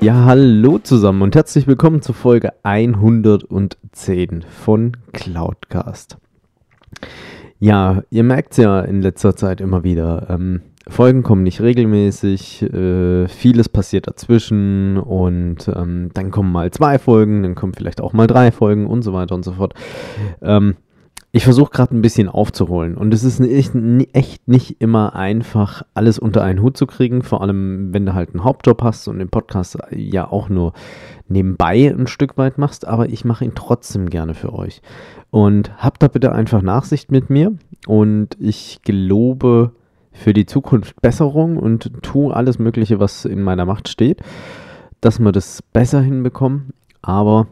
Ja, hallo zusammen und herzlich willkommen zur Folge 110 von Cloudcast. Ja, ihr merkt es ja in letzter Zeit immer wieder. Ähm, Folgen kommen nicht regelmäßig, äh, vieles passiert dazwischen und ähm, dann kommen mal zwei Folgen, dann kommen vielleicht auch mal drei Folgen und so weiter und so fort. Ähm, ich versuche gerade ein bisschen aufzuholen. Und es ist echt, echt nicht immer einfach, alles unter einen Hut zu kriegen, vor allem wenn du halt einen Hauptjob hast und den Podcast ja auch nur nebenbei ein Stück weit machst, aber ich mache ihn trotzdem gerne für euch. Und habt da bitte einfach Nachsicht mit mir. Und ich gelobe für die Zukunft Besserung und tue alles Mögliche, was in meiner Macht steht, dass wir das besser hinbekommen, aber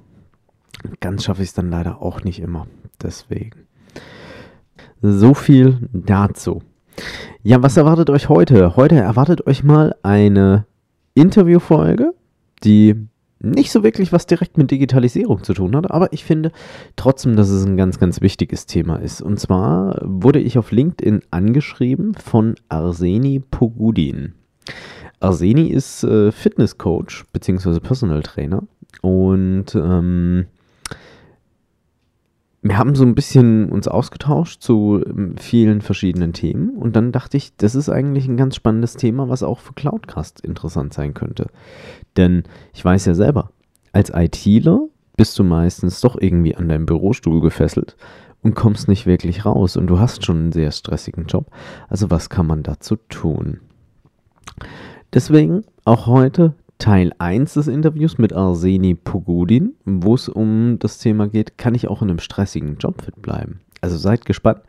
ganz schaffe ich es dann leider auch nicht immer. Deswegen. So viel dazu. Ja, was erwartet euch heute? Heute erwartet euch mal eine Interviewfolge, die nicht so wirklich was direkt mit Digitalisierung zu tun hat, aber ich finde trotzdem, dass es ein ganz, ganz wichtiges Thema ist. Und zwar wurde ich auf LinkedIn angeschrieben von Arseni Pogudin. Arseni ist äh, Fitnesscoach bzw. Personal Trainer und ähm, wir haben so ein bisschen uns ausgetauscht zu ähm, vielen verschiedenen Themen und dann dachte ich, das ist eigentlich ein ganz spannendes Thema, was auch für Cloudcast interessant sein könnte. Denn ich weiß ja selber, als ITler bist du meistens doch irgendwie an deinem Bürostuhl gefesselt und kommst nicht wirklich raus und du hast schon einen sehr stressigen Job. Also was kann man dazu tun? Deswegen auch heute Teil 1 des Interviews mit Arseni Pogudin, wo es um das Thema geht, kann ich auch in einem stressigen Job fit bleiben? Also seid gespannt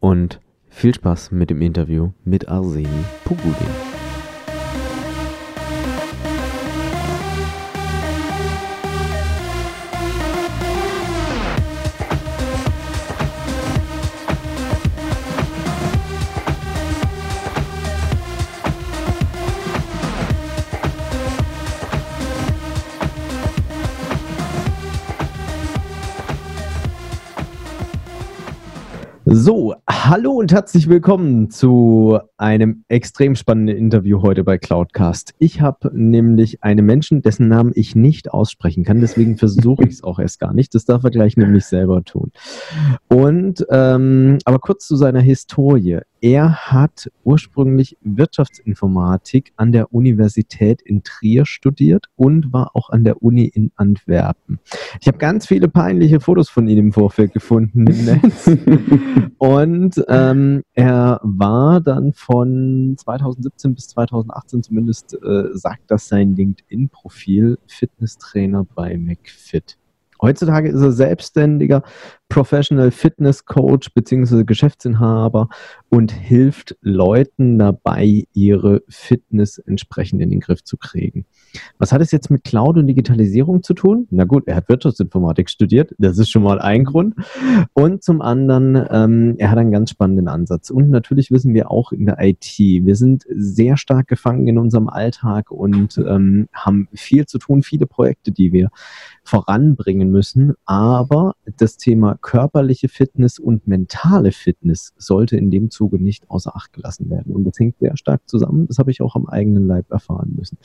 und viel Spaß mit dem Interview mit Arseni Pogudin. So, hallo und herzlich willkommen zu einem extrem spannenden Interview heute bei Cloudcast. Ich habe nämlich einen Menschen, dessen Namen ich nicht aussprechen kann, deswegen versuche ich es auch erst gar nicht. Das darf er gleich nämlich selber tun. Und ähm, aber kurz zu seiner Historie. Er hat ursprünglich Wirtschaftsinformatik an der Universität in Trier studiert und war auch an der Uni in Antwerpen. Ich habe ganz viele peinliche Fotos von ihm im Vorfeld gefunden im Netz. und ähm, er war dann von 2017 bis 2018 zumindest, äh, sagt das sein LinkedIn-Profil, Fitnesstrainer bei McFit. Heutzutage ist er selbstständiger Professional Fitness Coach bzw. Geschäftsinhaber und hilft Leuten dabei, ihre Fitness entsprechend in den Griff zu kriegen. Was hat es jetzt mit Cloud und Digitalisierung zu tun? Na gut, er hat Wirtschaftsinformatik studiert, das ist schon mal ein Grund. Und zum anderen, ähm, er hat einen ganz spannenden Ansatz. Und natürlich wissen wir auch in der IT, wir sind sehr stark gefangen in unserem Alltag und ähm, haben viel zu tun, viele Projekte, die wir voranbringen müssen. Aber das Thema körperliche Fitness und mentale Fitness sollte in dem Zuge nicht außer Acht gelassen werden. Und das hängt sehr stark zusammen. Das habe ich auch am eigenen Leib erfahren müssen.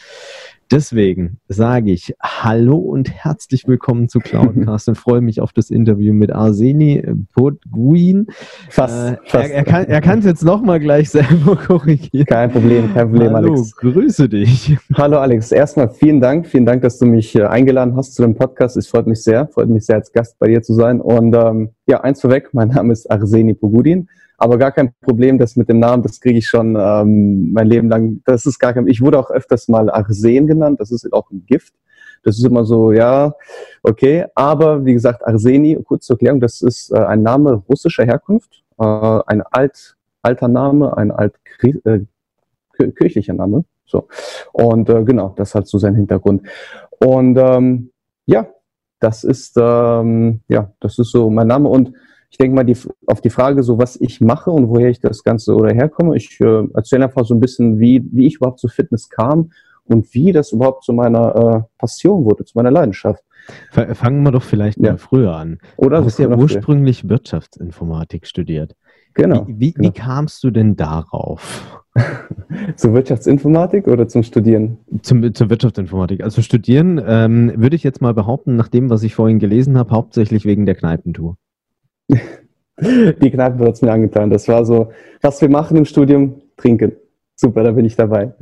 Deswegen sage ich Hallo und herzlich willkommen zu Cloudcast und freue mich auf das Interview mit Arseni Podguin. Fast, äh, fast. Er, er kann es jetzt nochmal gleich selber korrigieren. Kein Problem, kein Problem, Hallo, Alex. grüße dich. Hallo Alex, erstmal vielen Dank, vielen Dank, dass du mich äh, eingeladen hast zu dem Podcast. Es freut mich sehr, freut mich sehr als Gast bei dir zu sein. Und ähm, ja, eins vorweg, mein Name ist Arseni Pogudin. Aber gar kein Problem, das mit dem Namen, das kriege ich schon ähm, mein Leben lang. Das ist gar kein. Ich wurde auch öfters mal Arsen genannt. Das ist auch ein Gift. Das ist immer so, ja, okay. Aber wie gesagt, Arseni, kurz zur Erklärung, das ist äh, ein Name russischer Herkunft, äh, ein alt, alter Name, ein alt äh, kirchlicher Name. So. Und äh, genau, das hat so seinen Hintergrund. Und ähm, ja, das ist ähm, ja, das ist so mein Name. Und ich denke mal die, auf die Frage, so was ich mache und woher ich das Ganze oder herkomme. Ich äh, erzähle einfach so ein bisschen, wie, wie ich überhaupt zu Fitness kam und wie das überhaupt zu meiner äh, Passion wurde, zu meiner Leidenschaft. Fangen wir doch vielleicht ja. mal früher an. Oder du hast ja ursprünglich früher. Wirtschaftsinformatik studiert. Genau. Wie, wie, genau. wie kamst du denn darauf? zur Wirtschaftsinformatik oder zum Studieren? Zum, zur Wirtschaftsinformatik. Also studieren ähm, würde ich jetzt mal behaupten, nach dem, was ich vorhin gelesen habe, hauptsächlich wegen der Kneipentour. Die Kneipentour hat es mir angetan. Das war so, was wir machen im Studium, trinken. Super, da bin ich dabei.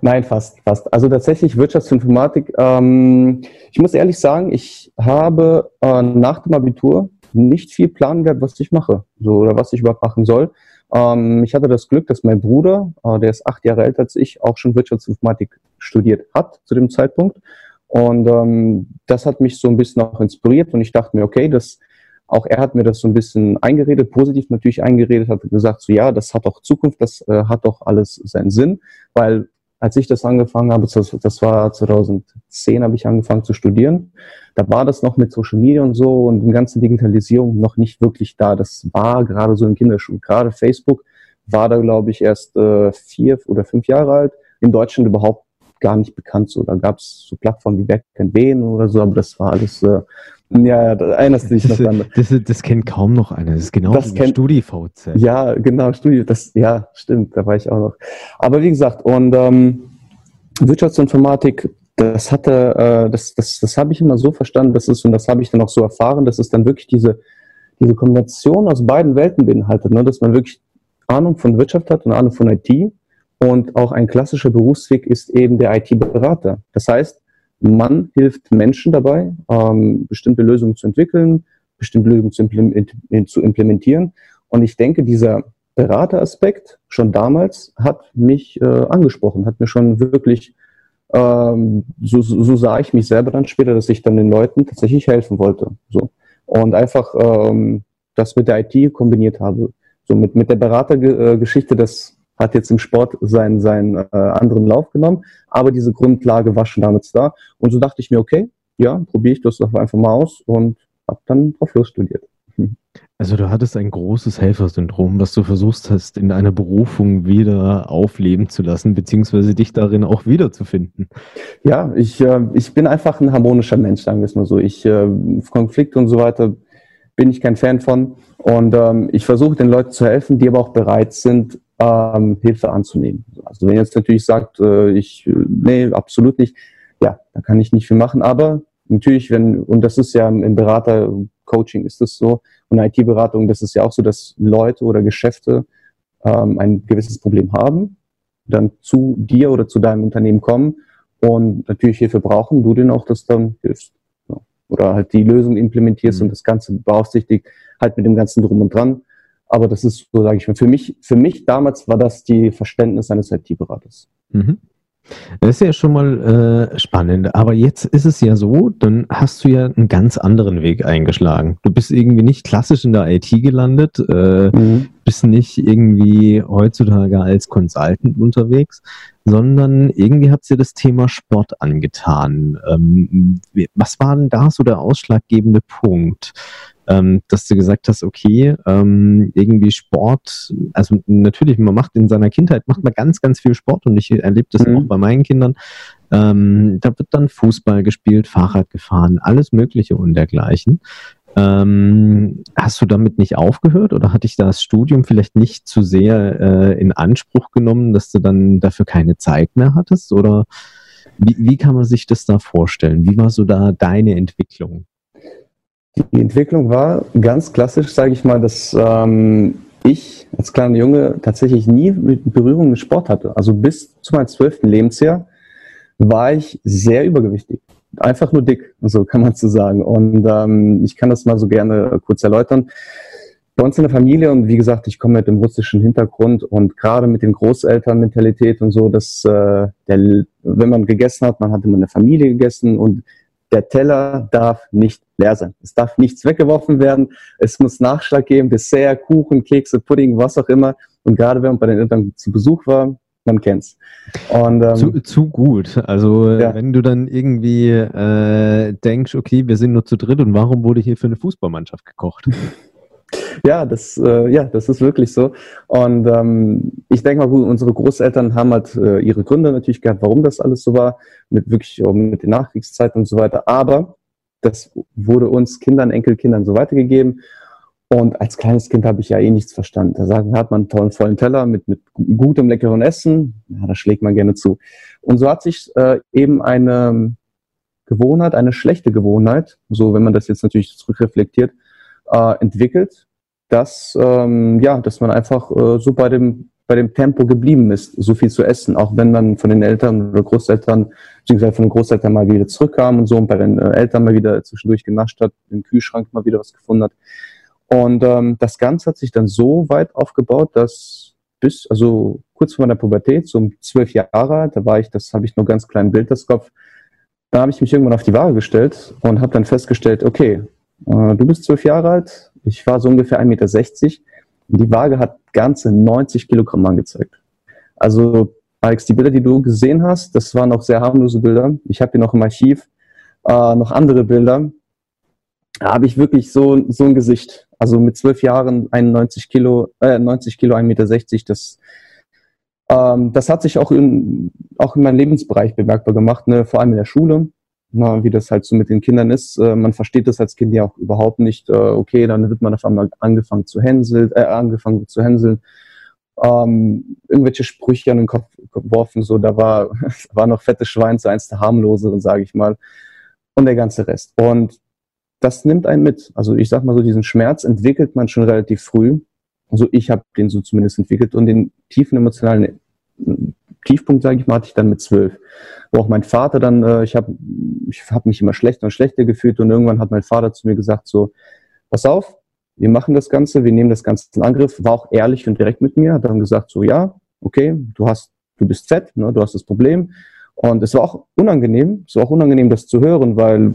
Nein, fast, fast. Also tatsächlich Wirtschaftsinformatik. Ähm, ich muss ehrlich sagen, ich habe äh, nach dem Abitur nicht viel Plan gehabt, was ich mache, so oder was ich überhaupt machen soll. Ähm, ich hatte das Glück, dass mein Bruder, äh, der ist acht Jahre älter als ich, auch schon Wirtschaftsinformatik studiert hat zu dem Zeitpunkt. Und ähm, das hat mich so ein bisschen auch inspiriert und ich dachte mir, okay, das auch er hat mir das so ein bisschen eingeredet, positiv natürlich eingeredet, hat gesagt, so ja, das hat auch Zukunft, das äh, hat doch alles seinen Sinn, weil als ich das angefangen habe, das, war 2010, habe ich angefangen zu studieren, da war das noch mit Social Media und so und die ganze Digitalisierung noch nicht wirklich da. Das war gerade so im Kinderschuh. Gerade Facebook war da, glaube ich, erst äh, vier oder fünf Jahre alt. In Deutschland überhaupt gar nicht bekannt. So, da gab es so Plattformen wie wen oder so, aber das war alles äh, ja, da erinnerst du dich das, noch dran. Das, das, kennt kaum noch einer. Das ist genau das wie StudiVZ. Ja, genau, Studi. Das, ja, stimmt, da war ich auch noch. Aber wie gesagt, und ähm, Wirtschaftsinformatik, das hatte, äh, das, das, das habe ich immer so verstanden, das ist, und das habe ich dann auch so erfahren, dass es dann wirklich diese, diese Kombination aus beiden Welten beinhaltet, ne? dass man wirklich Ahnung von Wirtschaft hat und Ahnung von IT. Und auch ein klassischer Berufsweg ist eben der IT-Berater. Das heißt, man hilft Menschen dabei, ähm, bestimmte Lösungen zu entwickeln, bestimmte Lösungen zu, implementieren. Und ich denke, dieser Berateraspekt schon damals hat mich äh, angesprochen, hat mir schon wirklich, ähm, so, so sah ich mich selber dann später, dass ich dann den Leuten tatsächlich helfen wollte. So. Und einfach ähm, das mit der IT kombiniert habe. So mit, mit der Beratergeschichte, das hat jetzt im Sport seinen, seinen äh, anderen Lauf genommen, aber diese Grundlage war schon damals da. Und so dachte ich mir, okay, ja, probiere ich das doch einfach mal aus und habe dann drauf los studiert. Also du hattest ein großes Helfersyndrom, was du versuchst hast, in einer Berufung wieder aufleben zu lassen, beziehungsweise dich darin auch wiederzufinden. Ja, ich, äh, ich bin einfach ein harmonischer Mensch, sagen wir es mal so. Ich äh, Konflikte und so weiter bin ich kein Fan von. Und ähm, ich versuche den Leuten zu helfen, die aber auch bereit sind, ähm, Hilfe anzunehmen. Also wenn jetzt natürlich sagt, äh, ich, nee, absolut nicht, ja, da kann ich nicht viel machen. Aber natürlich, wenn, und das ist ja im Berater-Coaching ist das so, und IT-Beratung, das ist ja auch so, dass Leute oder Geschäfte ähm, ein gewisses Problem haben, dann zu dir oder zu deinem Unternehmen kommen und natürlich Hilfe brauchen, du denen auch das dann hilfst. Oder halt die Lösung implementierst mhm. und das Ganze beaufsichtigt, halt mit dem ganzen Drum und Dran. Aber das ist, so sage ich mal, für mich, für mich damals war das die Verständnis eines IT-Beraters. Mhm. Das ist ja schon mal äh, spannend. Aber jetzt ist es ja so, dann hast du ja einen ganz anderen Weg eingeschlagen. Du bist irgendwie nicht klassisch in der IT gelandet, äh, mhm. Bist nicht irgendwie heutzutage als Consultant unterwegs, sondern irgendwie hat dir das Thema Sport angetan. Ähm, was war denn da so der ausschlaggebende Punkt? ähm, dass du gesagt hast, okay, ähm, irgendwie Sport, also natürlich, man macht in seiner Kindheit, macht man ganz, ganz viel Sport und ich erlebe das mhm. auch bei meinen Kindern. Ähm, da wird dann Fußball gespielt, Fahrrad gefahren, alles Mögliche und dergleichen. Ähm, hast du damit nicht aufgehört oder hatte ich das Studium vielleicht nicht zu sehr äh, in Anspruch genommen, dass du dann dafür keine Zeit mehr hattest? Oder wie, wie kann man sich das da vorstellen? Wie war so da deine Entwicklung? Die Entwicklung war ganz klassisch, sage ich mal, dass ähm, ich als kleiner Junge tatsächlich nie Berührung mit Sport hatte. Also bis zu meinem zwölften Lebensjahr war ich sehr übergewichtig. Einfach nur dick, so kann man zu so sagen. Und ähm, ich kann das mal so gerne kurz erläutern. Bei uns in der Familie, und wie gesagt, ich komme mit dem russischen Hintergrund und gerade mit den Großelternmentalität und so, dass äh, der, wenn man gegessen hat, man hat immer eine Familie gegessen und der Teller darf nicht leer sein. Es darf nichts weggeworfen werden. Es muss Nachschlag geben, Dessert, Kuchen, Kekse, Pudding, was auch immer. Und gerade wenn man bei den Eltern zu Besuch war, man kennt's. Und, ähm, zu, zu, gut. Also ja. wenn du dann irgendwie äh, denkst, okay, wir sind nur zu dritt und warum wurde hier für eine Fußballmannschaft gekocht? Ja, das, äh, ja, das ist wirklich so. Und ähm, ich denke mal, gut, unsere Großeltern haben halt äh, ihre Gründe natürlich gehabt, warum das alles so war, mit wirklich mit der Nachkriegszeit und so weiter. Aber das wurde uns Kindern, Enkelkindern so weitergegeben. Und als kleines Kind habe ich ja eh nichts verstanden. Da sagen, hat man einen tollen, vollen Teller mit, mit gutem, leckeren Essen. Ja, da schlägt man gerne zu. Und so hat sich äh, eben eine Gewohnheit, eine schlechte Gewohnheit, so wenn man das jetzt natürlich zurückreflektiert, äh, entwickelt, dass, ähm, ja, dass man einfach äh, so bei dem, bei dem Tempo geblieben ist, so viel zu essen, auch wenn man von den Eltern oder Großeltern, beziehungsweise von den Großeltern mal wieder zurückkam und so und bei den Eltern mal wieder zwischendurch genascht hat, im Kühlschrank mal wieder was gefunden hat. Und ähm, das Ganze hat sich dann so weit aufgebaut, dass bis, also kurz vor meiner Pubertät, so um zwölf Jahre, da war ich, das habe ich nur ganz kleinen Bild das Kopf, da habe ich mich irgendwann auf die Waage gestellt und habe dann festgestellt, okay, äh, du bist zwölf Jahre alt, ich war so ungefähr 1,60 Meter und die Waage hat ganze 90 Kilogramm angezeigt. Also, Alex, die Bilder, die du gesehen hast, das waren noch sehr harmlose Bilder. Ich habe hier noch im Archiv äh, noch andere Bilder. Habe ich wirklich so, so ein Gesicht. Also mit zwölf Jahren 91 Kilo, äh, 90 Kilo, 1,60 Meter, das, ähm, das hat sich auch in, auch in meinem Lebensbereich bemerkbar gemacht, ne? vor allem in der Schule na, wie das halt so mit den Kindern ist. Äh, man versteht das als Kind ja auch überhaupt nicht. Äh, okay, dann wird man auf einmal angefangen zu hänseln, äh, angefangen zu hänseln. Ähm, irgendwelche Sprüche an den Kopf geworfen, so da war, war noch fette Schwein, so eins der harmloseren, sage ich mal. Und der ganze Rest. Und das nimmt einen mit. Also ich sag mal so, diesen Schmerz entwickelt man schon relativ früh. Also ich habe den so zumindest entwickelt und den tiefen emotionalen Tiefpunkt, sage ich mal, hatte ich dann mit zwölf. Wo auch mein Vater dann, äh, ich habe ich hab mich immer schlechter und schlechter gefühlt und irgendwann hat mein Vater zu mir gesagt, so, pass auf, wir machen das Ganze, wir nehmen das Ganze in Angriff, war auch ehrlich und direkt mit mir, hat dann gesagt, so, ja, okay, du hast, du bist fett, ne, du hast das Problem. Und es war auch unangenehm, es war auch unangenehm, das zu hören, weil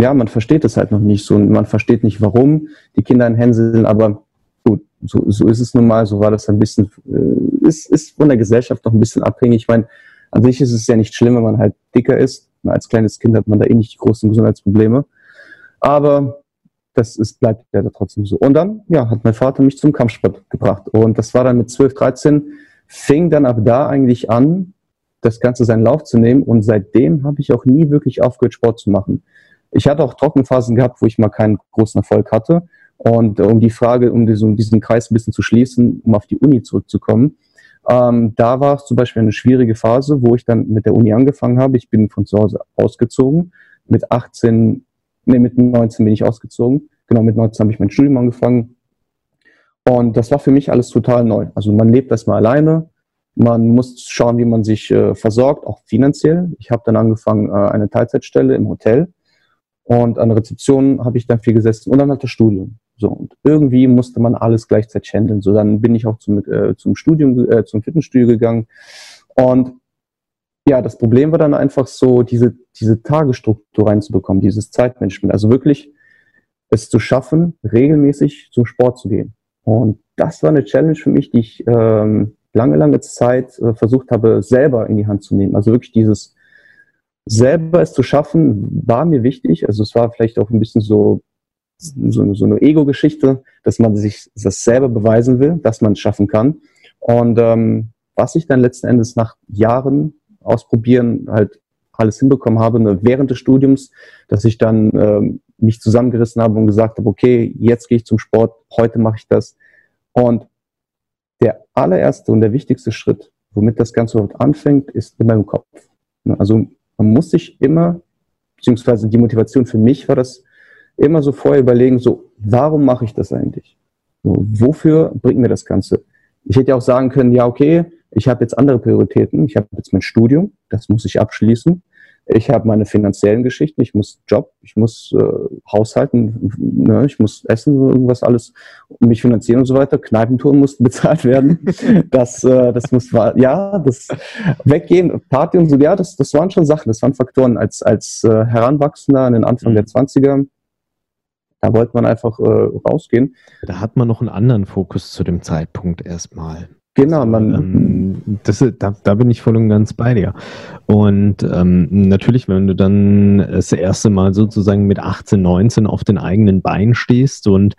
ja, man versteht es halt noch nicht so und man versteht nicht, warum die Kinder in Hänseln, aber gut, so, so ist es nun mal, so war das ein bisschen, äh, ist, ist von der Gesellschaft noch ein bisschen abhängig. Ich meine, an sich ist es ja nicht schlimm, wenn man halt dicker ist. Als kleines Kind hat man da eh nicht die großen Gesundheitsprobleme. Aber das ist, bleibt ja da trotzdem so. Und dann, ja, hat mein Vater mich zum Kampfsport gebracht. Und das war dann mit 12, 13, fing dann ab da eigentlich an, das Ganze seinen Lauf zu nehmen. Und seitdem habe ich auch nie wirklich aufgehört, Sport zu machen. Ich hatte auch Trockenphasen gehabt, wo ich mal keinen großen Erfolg hatte. Und um die Frage, um diesen, diesen Kreis ein bisschen zu schließen, um auf die Uni zurückzukommen, ähm, da war es zum Beispiel eine schwierige Phase, wo ich dann mit der Uni angefangen habe. Ich bin von zu Hause ausgezogen. Mit 18, nee, mit 19 bin ich ausgezogen. Genau, mit 19 habe ich mein Studium angefangen. Und das war für mich alles total neu. Also man lebt erstmal alleine. Man muss schauen, wie man sich äh, versorgt, auch finanziell. Ich habe dann angefangen, äh, eine Teilzeitstelle im Hotel. Und an der Rezeption habe ich dann viel gesessen und dann halt das Studium. So, und irgendwie musste man alles gleichzeitig handeln. So, dann bin ich auch zum, äh, zum Studium, äh, zum Fitnessstudio gegangen. Und ja, das Problem war dann einfach so, diese, diese Tagesstruktur reinzubekommen, dieses Zeitmanagement. Also wirklich es zu schaffen, regelmäßig zum Sport zu gehen. Und das war eine Challenge für mich, die ich ähm, lange, lange Zeit äh, versucht habe, selber in die Hand zu nehmen. Also wirklich dieses selber es zu schaffen, war mir wichtig. Also es war vielleicht auch ein bisschen so so, so eine Ego-Geschichte, dass man sich das selber beweisen will, dass man es schaffen kann. Und ähm, was ich dann letzten Endes nach Jahren ausprobieren halt alles hinbekommen habe, ne, während des Studiums, dass ich dann ähm, mich zusammengerissen habe und gesagt habe, okay, jetzt gehe ich zum Sport, heute mache ich das. Und der allererste und der wichtigste Schritt, womit das Ganze überhaupt anfängt, ist immer im Kopf. Ne, also man muss sich immer, beziehungsweise die Motivation für mich war das, immer so vorher überlegen, so, warum mache ich das eigentlich? So, wofür bringt mir das Ganze? Ich hätte ja auch sagen können, ja, okay, ich habe jetzt andere Prioritäten. Ich habe jetzt mein Studium, das muss ich abschließen. Ich habe meine finanziellen Geschichten, ich muss Job, ich muss äh, haushalten, ne, ich muss essen, irgendwas alles, mich finanzieren und so weiter. Kneipentouren mussten bezahlt werden. Das, äh, das muss, ja, das Weggehen, Party und so, ja, das, das waren schon Sachen, das waren Faktoren als, als äh, Heranwachsender in den Anfang mhm. der 20er da wollte man einfach äh, rausgehen. Da hat man noch einen anderen Fokus zu dem Zeitpunkt erstmal. Genau, man. Ähm, das, da, da bin ich voll und ganz bei dir. Und ähm, natürlich, wenn du dann das erste Mal sozusagen mit 18, 19 auf den eigenen Beinen stehst und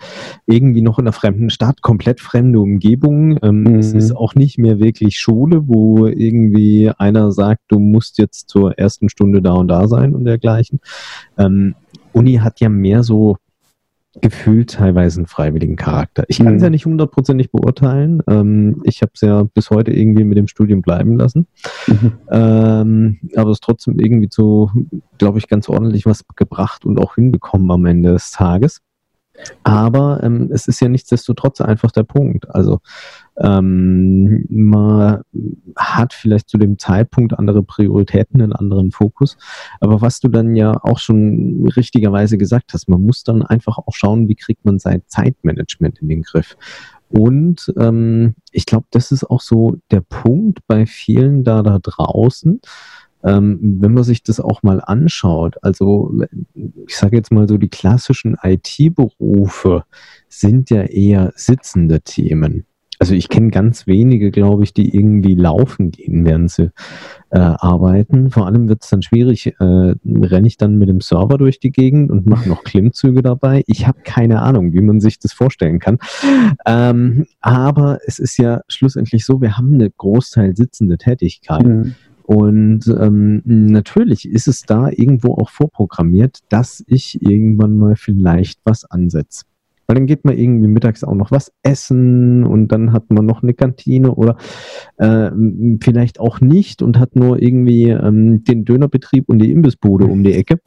irgendwie noch in einer fremden Stadt, komplett fremde Umgebung, ähm, mhm. es ist auch nicht mehr wirklich Schule, wo irgendwie einer sagt, du musst jetzt zur ersten Stunde da und da sein und dergleichen. Ähm, Uni hat ja mehr so gefühlt teilweise einen freiwilligen Charakter. Ich kann es mhm. ja nicht hundertprozentig beurteilen. Ähm, ich habe es ja bis heute irgendwie mit dem Studium bleiben lassen. Mhm. Ähm, aber es trotzdem irgendwie so, glaube ich, ganz ordentlich was gebracht und auch hinbekommen am Ende des Tages. Aber ähm, es ist ja nichtsdestotrotz einfach der Punkt. Also ähm, man hat vielleicht zu dem Zeitpunkt andere Prioritäten, einen anderen Fokus. Aber was du dann ja auch schon richtigerweise gesagt hast, man muss dann einfach auch schauen, wie kriegt man sein Zeitmanagement in den Griff. Und ähm, ich glaube, das ist auch so der Punkt bei vielen da da draußen, ähm, wenn man sich das auch mal anschaut, also ich sage jetzt mal so, die klassischen IT-Berufe sind ja eher sitzende Themen. Also ich kenne ganz wenige, glaube ich, die irgendwie laufen gehen, während sie äh, arbeiten. Vor allem wird es dann schwierig, äh, renne ich dann mit dem Server durch die Gegend und mache noch Klimmzüge dabei. Ich habe keine Ahnung, wie man sich das vorstellen kann. Ähm, aber es ist ja schlussendlich so, wir haben eine Großteil sitzende Tätigkeit. Mhm. Und ähm, natürlich ist es da irgendwo auch vorprogrammiert, dass ich irgendwann mal vielleicht was ansetze. Weil dann geht man irgendwie mittags auch noch was essen und dann hat man noch eine Kantine oder äh, vielleicht auch nicht und hat nur irgendwie ähm, den Dönerbetrieb und die Imbissbude um die Ecke.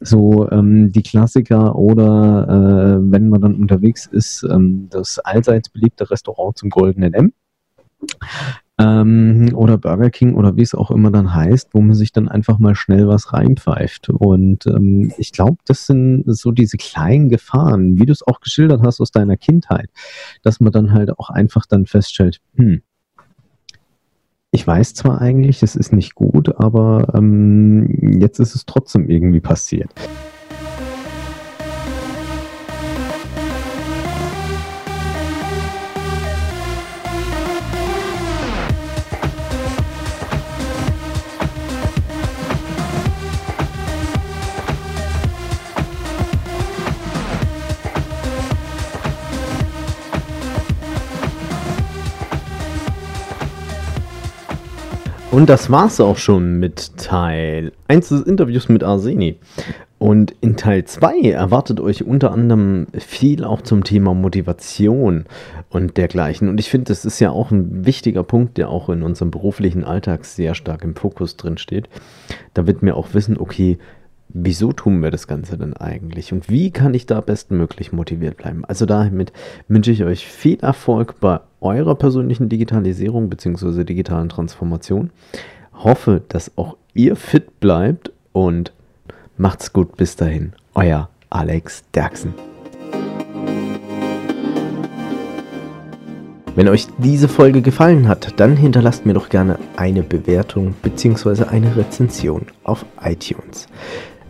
So ähm, die Klassiker oder äh, wenn man dann unterwegs ist, ähm, das allseits beliebte Restaurant zum Goldenen M ähm, oder Burger King oder wie es auch immer dann heißt, wo man sich dann einfach mal schnell was reinpfeift. Und ähm, ich glaube, das sind so diese kleinen Gefahren, wie du es auch geschildert hast aus deiner Kindheit, dass man dann halt auch einfach dann feststellt, hm, ich weiß zwar eigentlich, es ist nicht gut, aber ähm, jetzt ist es trotzdem irgendwie passiert. Und das war's auch schon mit Teil 1 des Interviews mit Arseni. Und in Teil 2 erwartet euch unter anderem viel auch zum Thema Motivation und dergleichen. Und ich finde, das ist ja auch ein wichtiger Punkt, der auch in unserem beruflichen Alltag sehr stark im Fokus drin steht. Da wird mir auch wissen, okay, wieso tun wir das Ganze denn eigentlich und wie kann ich da bestmöglich motiviert bleiben? Also damit wünsche ich euch viel Erfolg bei eurer persönlichen Digitalisierung bzw. digitalen Transformation. Hoffe, dass auch ihr fit bleibt und macht's gut bis dahin. Euer Alex Derksen. Wenn euch diese Folge gefallen hat, dann hinterlasst mir doch gerne eine Bewertung bzw. eine Rezension auf iTunes.